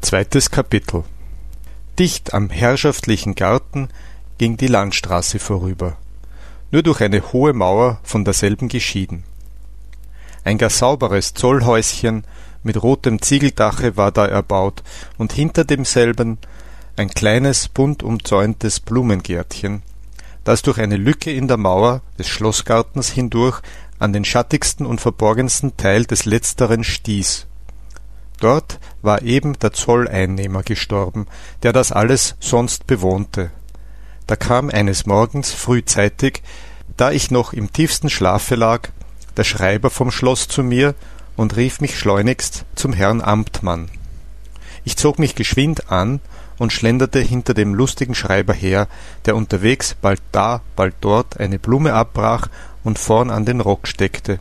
Zweites Kapitel Dicht am herrschaftlichen Garten ging die Landstraße vorüber, nur durch eine hohe Mauer von derselben geschieden. Ein gar sauberes Zollhäuschen mit rotem Ziegeldache war da erbaut, und hinter demselben ein kleines, bunt umzäuntes Blumengärtchen, das durch eine Lücke in der Mauer des Schlossgartens hindurch an den schattigsten und verborgensten Teil des letzteren stieß. Dort war eben der Zolleinnehmer gestorben, der das alles sonst bewohnte. Da kam eines Morgens frühzeitig, da ich noch im tiefsten Schlafe lag, der Schreiber vom Schloss zu mir und rief mich schleunigst zum Herrn Amtmann. Ich zog mich geschwind an und schlenderte hinter dem lustigen Schreiber her, der unterwegs bald da, bald dort eine Blume abbrach und vorn an den Rock steckte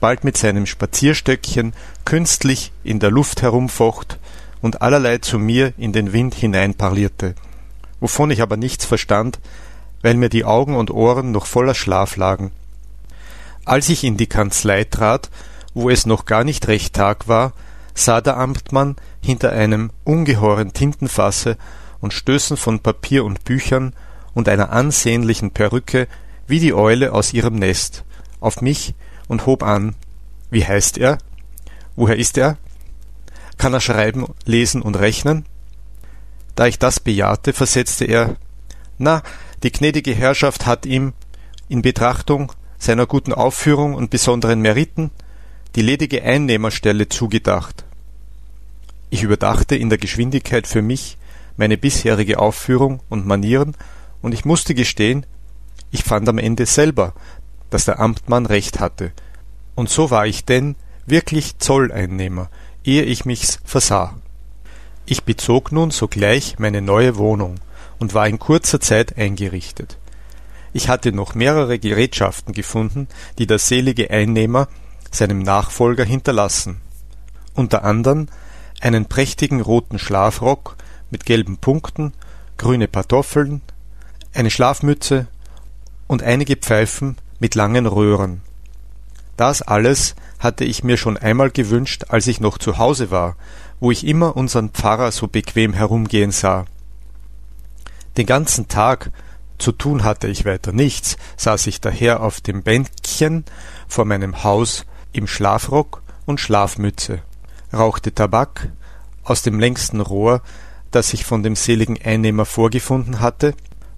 bald mit seinem Spazierstöckchen künstlich in der Luft herumfocht und allerlei zu mir in den Wind hineinparlierte, wovon ich aber nichts verstand, weil mir die Augen und Ohren noch voller Schlaf lagen. Als ich in die Kanzlei trat, wo es noch gar nicht recht Tag war, sah der Amtmann hinter einem ungeheuren Tintenfasse und Stößen von Papier und Büchern und einer ansehnlichen Perücke wie die Eule aus ihrem Nest auf mich und hob an. Wie heißt er? Woher ist er? Kann er schreiben, lesen und rechnen? Da ich das bejahte, versetzte er Na, die gnädige Herrschaft hat ihm, in Betrachtung seiner guten Aufführung und besonderen Meriten, die ledige Einnehmerstelle zugedacht. Ich überdachte in der Geschwindigkeit für mich meine bisherige Aufführung und Manieren, und ich musste gestehen, ich fand am Ende selber, dass der Amtmann recht hatte. Und so war ich denn wirklich Zolleinnehmer, ehe ich mich's versah. Ich bezog nun sogleich meine neue Wohnung und war in kurzer Zeit eingerichtet. Ich hatte noch mehrere Gerätschaften gefunden, die der selige Einnehmer seinem Nachfolger hinterlassen. Unter anderem einen prächtigen roten Schlafrock mit gelben Punkten, grüne Pantoffeln, eine Schlafmütze und einige Pfeifen mit langen Röhren. Das alles hatte ich mir schon einmal gewünscht, als ich noch zu Hause war, wo ich immer unseren Pfarrer so bequem herumgehen sah. Den ganzen Tag zu tun hatte ich weiter nichts, saß ich daher auf dem Bänkchen vor meinem Haus im Schlafrock und Schlafmütze, rauchte Tabak aus dem längsten Rohr, das ich von dem seligen Einnehmer vorgefunden hatte,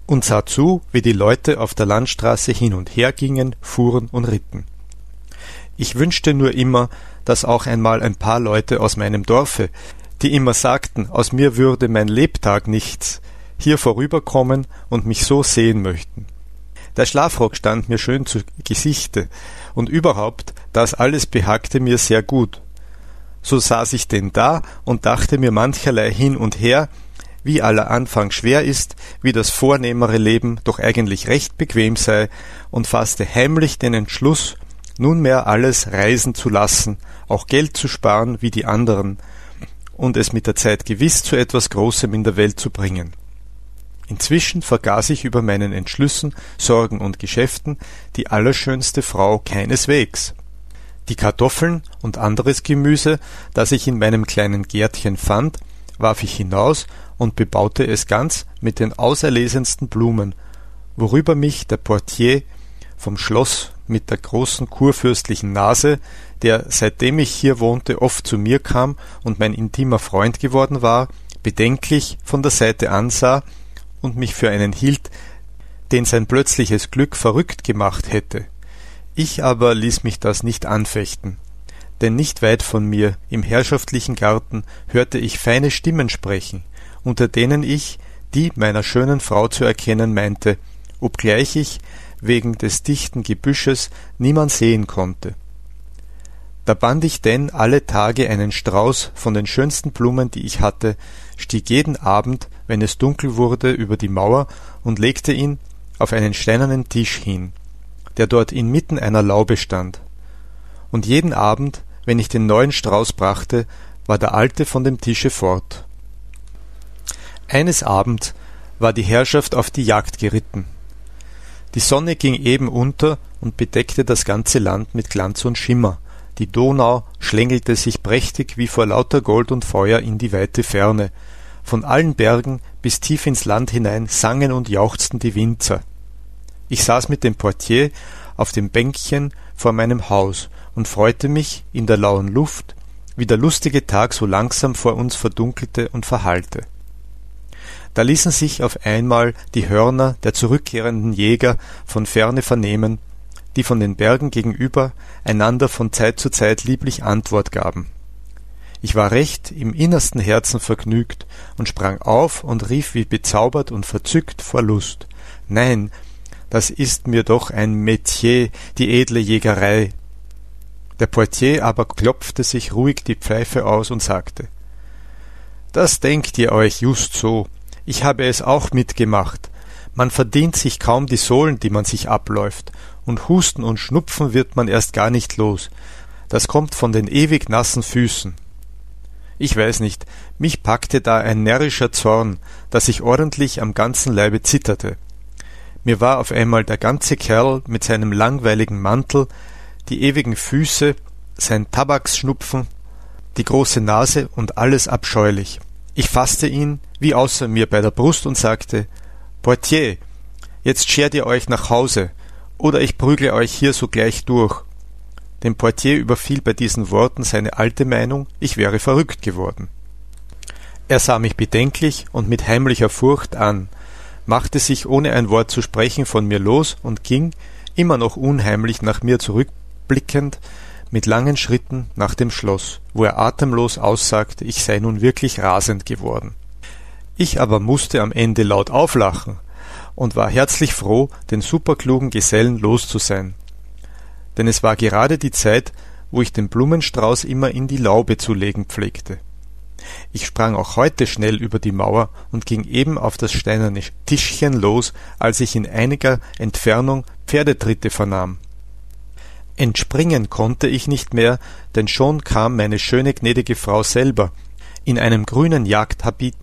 und sah zu, wie die Leute auf der Landstraße hin und her gingen, fuhren und ritten. Ich wünschte nur immer, dass auch einmal ein paar Leute aus meinem Dorfe, die immer sagten, aus mir würde mein Lebtag nichts, hier vorüberkommen und mich so sehen möchten. Der Schlafrock stand mir schön zu Gesichte, und überhaupt, das alles behagte mir sehr gut. So saß ich denn da und dachte mir mancherlei hin und her, wie aller Anfang schwer ist, wie das vornehmere Leben doch eigentlich recht bequem sei, und fasste heimlich den Entschluss, nunmehr alles reisen zu lassen, auch Geld zu sparen wie die anderen, und es mit der Zeit gewiss zu etwas Großem in der Welt zu bringen. Inzwischen vergaß ich über meinen Entschlüssen, Sorgen und Geschäften die allerschönste Frau keineswegs. Die Kartoffeln und anderes Gemüse, das ich in meinem kleinen Gärtchen fand, warf ich hinaus und bebaute es ganz mit den auserlesensten Blumen, worüber mich der Portier vom Schloss mit der großen kurfürstlichen Nase, der seitdem ich hier wohnte oft zu mir kam und mein intimer Freund geworden war, bedenklich von der Seite ansah und mich für einen hielt, den sein plötzliches Glück verrückt gemacht hätte. Ich aber ließ mich das nicht anfechten, denn nicht weit von mir im herrschaftlichen Garten hörte ich feine Stimmen sprechen, unter denen ich die meiner schönen Frau zu erkennen meinte, obgleich ich wegen des dichten Gebüsches niemand sehen konnte. Da band ich denn alle Tage einen Strauß von den schönsten Blumen, die ich hatte, stieg jeden Abend, wenn es dunkel wurde, über die Mauer und legte ihn auf einen steinernen Tisch hin, der dort inmitten einer Laube stand. Und jeden Abend, wenn ich den neuen Strauß brachte, war der alte von dem Tische fort. Eines Abends war die Herrschaft auf die Jagd geritten. Die Sonne ging eben unter und bedeckte das ganze Land mit Glanz und Schimmer, Die Donau schlängelte sich prächtig wie vor lauter Gold und Feuer in die weite Ferne. Von allen Bergen bis tief ins Land hinein sangen und jauchzten die Winzer. Ich saß mit dem Portier auf dem Bänkchen vor meinem Haus und freute mich in der lauen Luft, wie der lustige Tag so langsam vor uns verdunkelte und verhallte. Da ließen sich auf einmal die Hörner der zurückkehrenden Jäger von ferne vernehmen, die von den Bergen gegenüber einander von Zeit zu Zeit lieblich Antwort gaben. Ich war recht im innersten Herzen vergnügt und sprang auf und rief wie bezaubert und verzückt vor Lust. Nein, das ist mir doch ein Metier, die edle Jägerei. Der Portier aber klopfte sich ruhig die Pfeife aus und sagte Das denkt ihr euch just so, ich habe es auch mitgemacht. Man verdient sich kaum die Sohlen, die man sich abläuft, und Husten und Schnupfen wird man erst gar nicht los. Das kommt von den ewig nassen Füßen. Ich weiß nicht, mich packte da ein närrischer Zorn, dass ich ordentlich am ganzen Leibe zitterte. Mir war auf einmal der ganze Kerl mit seinem langweiligen Mantel, die ewigen Füße, sein Tabaksschnupfen, die große Nase und alles abscheulich. Ich fasste ihn wie außer mir bei der Brust und sagte Portier, jetzt schert ihr euch nach Hause, oder ich prügle euch hier sogleich durch. Den Portier überfiel bei diesen Worten seine alte Meinung, ich wäre verrückt geworden. Er sah mich bedenklich und mit heimlicher Furcht an, machte sich ohne ein Wort zu sprechen von mir los und ging, immer noch unheimlich nach mir zurückblickend, mit langen Schritten nach dem Schloss, wo er atemlos aussagte, ich sei nun wirklich rasend geworden. Ich aber musste am Ende laut auflachen und war herzlich froh, den superklugen Gesellen los zu sein. Denn es war gerade die Zeit, wo ich den Blumenstrauß immer in die Laube zu legen pflegte. Ich sprang auch heute schnell über die Mauer und ging eben auf das steinerne Tischchen los, als ich in einiger Entfernung Pferdetritte vernahm. Entspringen konnte ich nicht mehr, denn schon kam meine schöne gnädige Frau selber in einem grünen Jagdhabit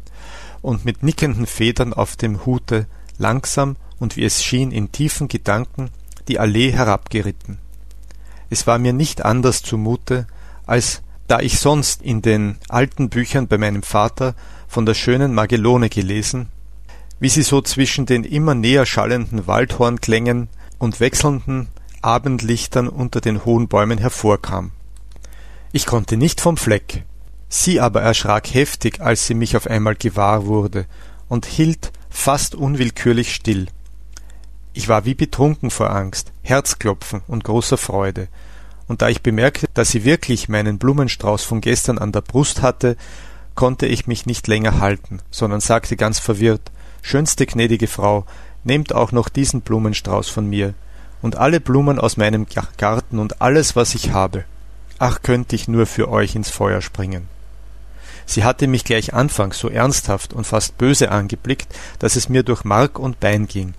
und mit nickenden Federn auf dem Hute langsam und wie es schien in tiefen Gedanken die Allee herabgeritten. Es war mir nicht anders zumute, als da ich sonst in den alten Büchern bei meinem Vater von der schönen Magellone gelesen, wie sie so zwischen den immer näher schallenden Waldhornklängen und wechselnden Abendlichtern unter den hohen Bäumen hervorkam. Ich konnte nicht vom Fleck. Sie aber erschrak heftig, als sie mich auf einmal gewahr wurde und hielt fast unwillkürlich still. Ich war wie betrunken vor Angst, Herzklopfen und großer Freude, und da ich bemerkte, dass sie wirklich meinen Blumenstrauß von gestern an der Brust hatte, konnte ich mich nicht länger halten, sondern sagte ganz verwirrt Schönste gnädige Frau, nehmt auch noch diesen Blumenstrauß von mir, und alle Blumen aus meinem Garten und alles, was ich habe. Ach, könnte ich nur für euch ins Feuer springen. Sie hatte mich gleich anfangs so ernsthaft und fast böse angeblickt, dass es mir durch Mark und Bein ging.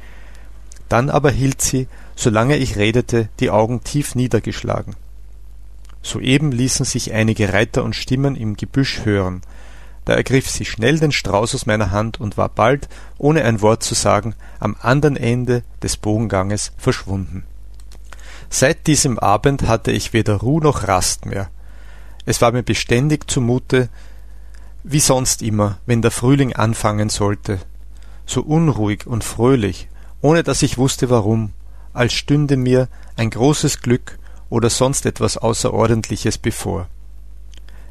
Dann aber hielt sie, solange ich redete, die Augen tief niedergeschlagen. Soeben ließen sich einige Reiter und Stimmen im Gebüsch hören. Da ergriff sie schnell den Strauß aus meiner Hand und war bald, ohne ein Wort zu sagen, am andern Ende des Bogenganges verschwunden. Seit diesem Abend hatte ich weder Ruh noch Rast mehr. Es war mir beständig zumute, wie sonst immer, wenn der Frühling anfangen sollte, so unruhig und fröhlich, ohne dass ich wusste warum, als stünde mir ein großes Glück oder sonst etwas Außerordentliches bevor.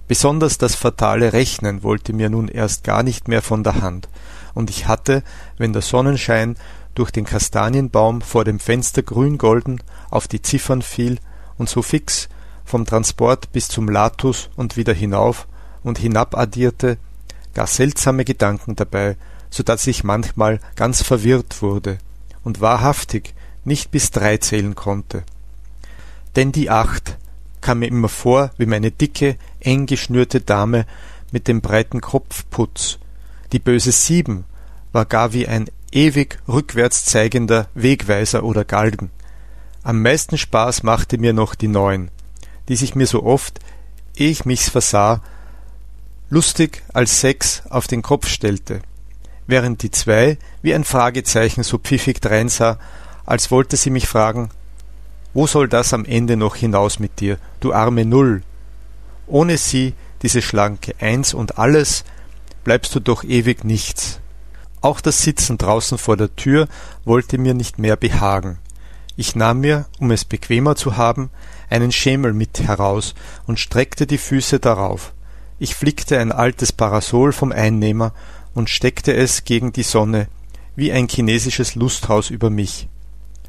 Besonders das fatale Rechnen wollte mir nun erst gar nicht mehr von der Hand, und ich hatte, wenn der Sonnenschein durch den Kastanienbaum vor dem Fenster grün-golden auf die Ziffern fiel und so fix vom Transport bis zum Latus und wieder hinauf und hinabaddierte, gar seltsame Gedanken dabei, so dass ich manchmal ganz verwirrt wurde und wahrhaftig nicht bis drei zählen konnte. Denn die acht kam mir immer vor wie meine dicke, eng geschnürte Dame mit dem breiten Kopfputz. Die böse sieben war gar wie ein ewig rückwärts zeigender Wegweiser oder Galgen. Am meisten Spaß machte mir noch die neun, die sich mir so oft, ehe ich mich's versah, lustig als Sex auf den Kopf stellte, während die zwei wie ein Fragezeichen so pfiffig dreinsah, als wollte sie mich fragen Wo soll das am Ende noch hinaus mit dir, du arme Null? Ohne sie, diese schlanke Eins und alles, bleibst du doch ewig nichts. Auch das Sitzen draußen vor der Tür wollte mir nicht mehr behagen. Ich nahm mir, um es bequemer zu haben, einen Schemel mit heraus und streckte die Füße darauf. Ich flickte ein altes Parasol vom Einnehmer und steckte es gegen die Sonne, wie ein chinesisches Lusthaus über mich.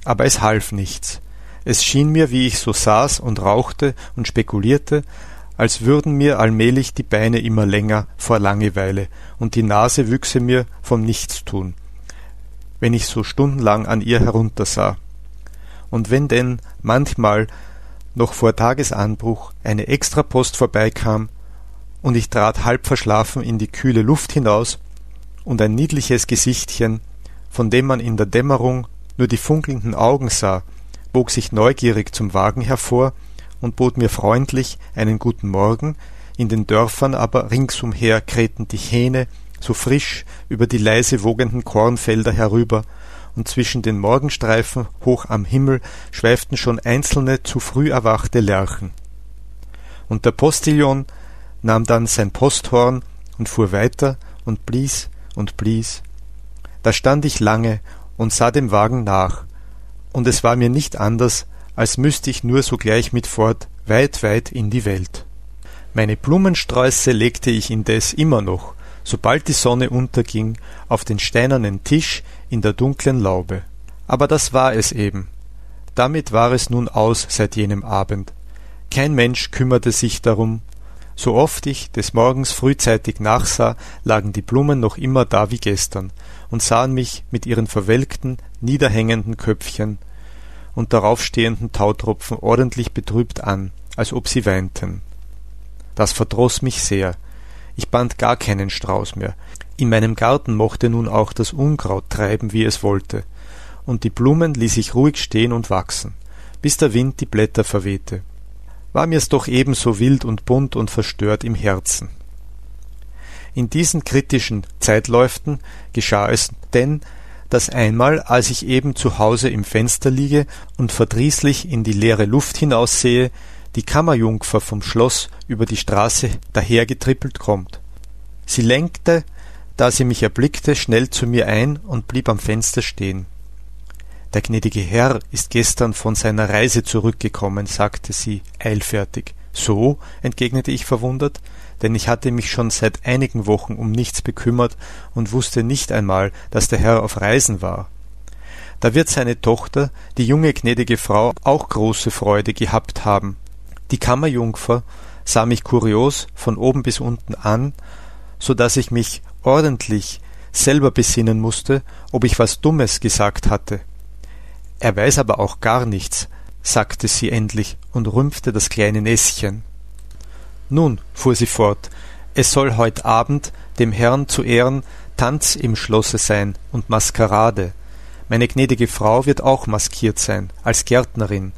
Aber es half nichts. Es schien mir, wie ich so saß und rauchte und spekulierte, als würden mir allmählich die Beine immer länger vor Langeweile und die Nase wüchse mir vom Nichtstun, wenn ich so stundenlang an ihr heruntersah. Und wenn denn manchmal noch vor Tagesanbruch eine Extrapost vorbeikam, und ich trat halb verschlafen in die kühle Luft hinaus, und ein niedliches Gesichtchen, von dem man in der Dämmerung nur die funkelnden Augen sah, bog sich neugierig zum Wagen hervor und bot mir freundlich einen guten Morgen, in den Dörfern aber ringsumher krähten die Hähne so frisch über die leise wogenden Kornfelder herüber, und zwischen den Morgenstreifen hoch am Himmel schweiften schon einzelne zu früh erwachte Lerchen. Und der Postillon nahm dann sein Posthorn und fuhr weiter und blies und blies. Da stand ich lange und sah dem Wagen nach, und es war mir nicht anders, als müsste ich nur sogleich mit fort, weit, weit in die Welt. Meine Blumensträuße legte ich indes immer noch, sobald die Sonne unterging, auf den steinernen Tisch in der dunklen Laube. Aber das war es eben. Damit war es nun aus seit jenem Abend. Kein Mensch kümmerte sich darum. So oft ich des Morgens frühzeitig nachsah, lagen die Blumen noch immer da wie gestern und sahen mich mit ihren verwelkten, niederhängenden Köpfchen und daraufstehenden Tautropfen ordentlich betrübt an, als ob sie weinten. Das verdroß mich sehr. Ich band gar keinen Strauß mehr. In meinem Garten mochte nun auch das Unkraut treiben, wie es wollte, und die Blumen ließ ich ruhig stehen und wachsen, bis der Wind die Blätter verwehte. War mir's doch ebenso wild und bunt und verstört im Herzen. In diesen kritischen Zeitläuften geschah es denn, dass einmal, als ich eben zu Hause im Fenster liege und verdrießlich in die leere Luft hinaussehe, die Kammerjungfer vom Schloss über die Straße dahergetrippelt kommt. Sie lenkte, da sie mich erblickte, schnell zu mir ein und blieb am Fenster stehen. Der gnädige Herr ist gestern von seiner Reise zurückgekommen, sagte sie eilfertig. So? entgegnete ich verwundert denn ich hatte mich schon seit einigen Wochen um nichts bekümmert und wusste nicht einmal, dass der Herr auf Reisen war. Da wird seine Tochter, die junge gnädige Frau, auch große Freude gehabt haben. Die Kammerjungfer sah mich kurios von oben bis unten an, so dass ich mich ordentlich selber besinnen musste, ob ich was Dummes gesagt hatte. Er weiß aber auch gar nichts, sagte sie endlich und rümpfte das kleine Näschen. Nun, fuhr sie fort, es soll heut Abend, dem Herrn zu Ehren, Tanz im Schlosse sein und Maskerade. Meine gnädige Frau wird auch maskiert sein, als Gärtnerin.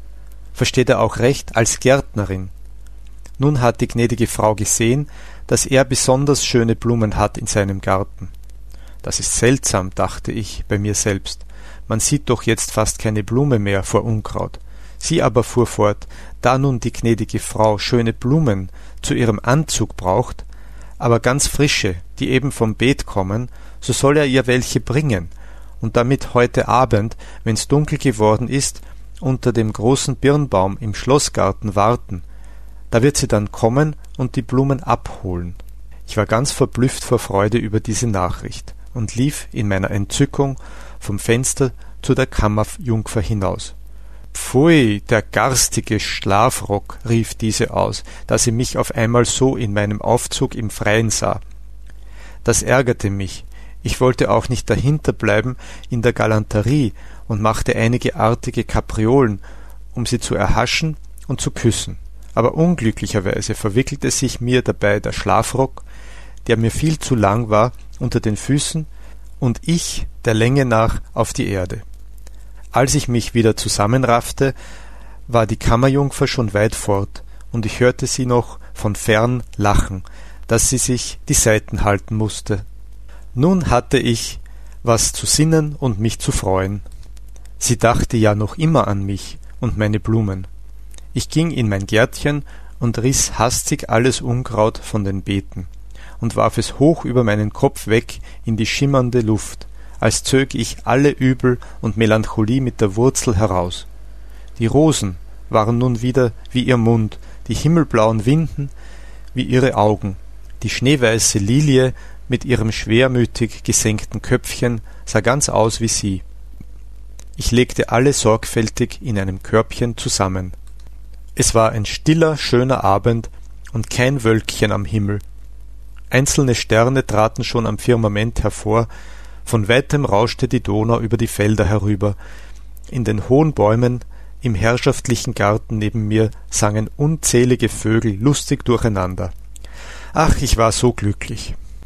Versteht er auch recht, als Gärtnerin. Nun hat die gnädige Frau gesehen, dass er besonders schöne Blumen hat in seinem Garten. Das ist seltsam, dachte ich bei mir selbst. Man sieht doch jetzt fast keine Blume mehr vor Unkraut. Sie aber fuhr fort, da nun die gnädige Frau schöne Blumen zu ihrem Anzug braucht, aber ganz frische, die eben vom Beet kommen, so soll er ihr welche bringen, und damit heute Abend, wenn's dunkel geworden ist, unter dem großen Birnbaum im Schlossgarten warten. Da wird sie dann kommen und die Blumen abholen. Ich war ganz verblüfft vor Freude über diese Nachricht und lief in meiner Entzückung vom Fenster zu der Kammerjungfer hinaus. Pfui, der garstige Schlafrock, rief diese aus, da sie mich auf einmal so in meinem Aufzug im Freien sah. Das ärgerte mich. Ich wollte auch nicht dahinter bleiben in der Galanterie und machte einige artige Kapriolen, um sie zu erhaschen und zu küssen. Aber unglücklicherweise verwickelte sich mir dabei der Schlafrock, der mir viel zu lang war, unter den Füßen und ich der Länge nach auf die Erde. Als ich mich wieder zusammenraffte, war die Kammerjungfer schon weit fort, und ich hörte sie noch von fern lachen, dass sie sich die Seiten halten musste. Nun hatte ich was zu sinnen und mich zu freuen. Sie dachte ja noch immer an mich, und meine Blumen. Ich ging in mein Gärtchen und riß hastig alles Unkraut von den Beeten und warf es hoch über meinen Kopf weg in die schimmernde Luft, als zög ich alle Übel und Melancholie mit der Wurzel heraus. Die Rosen waren nun wieder wie ihr Mund, die himmelblauen Winden wie ihre Augen, die schneeweiße Lilie mit ihrem schwermütig gesenkten Köpfchen sah ganz aus wie sie. Ich legte alle sorgfältig in einem Körbchen zusammen. Es war ein stiller, schöner Abend und kein Wölkchen am Himmel. Einzelne Sterne traten schon am Firmament hervor, von weitem rauschte die Donau über die Felder herüber. In den hohen Bäumen im herrschaftlichen Garten neben mir sangen unzählige Vögel lustig durcheinander. Ach, ich war so glücklich.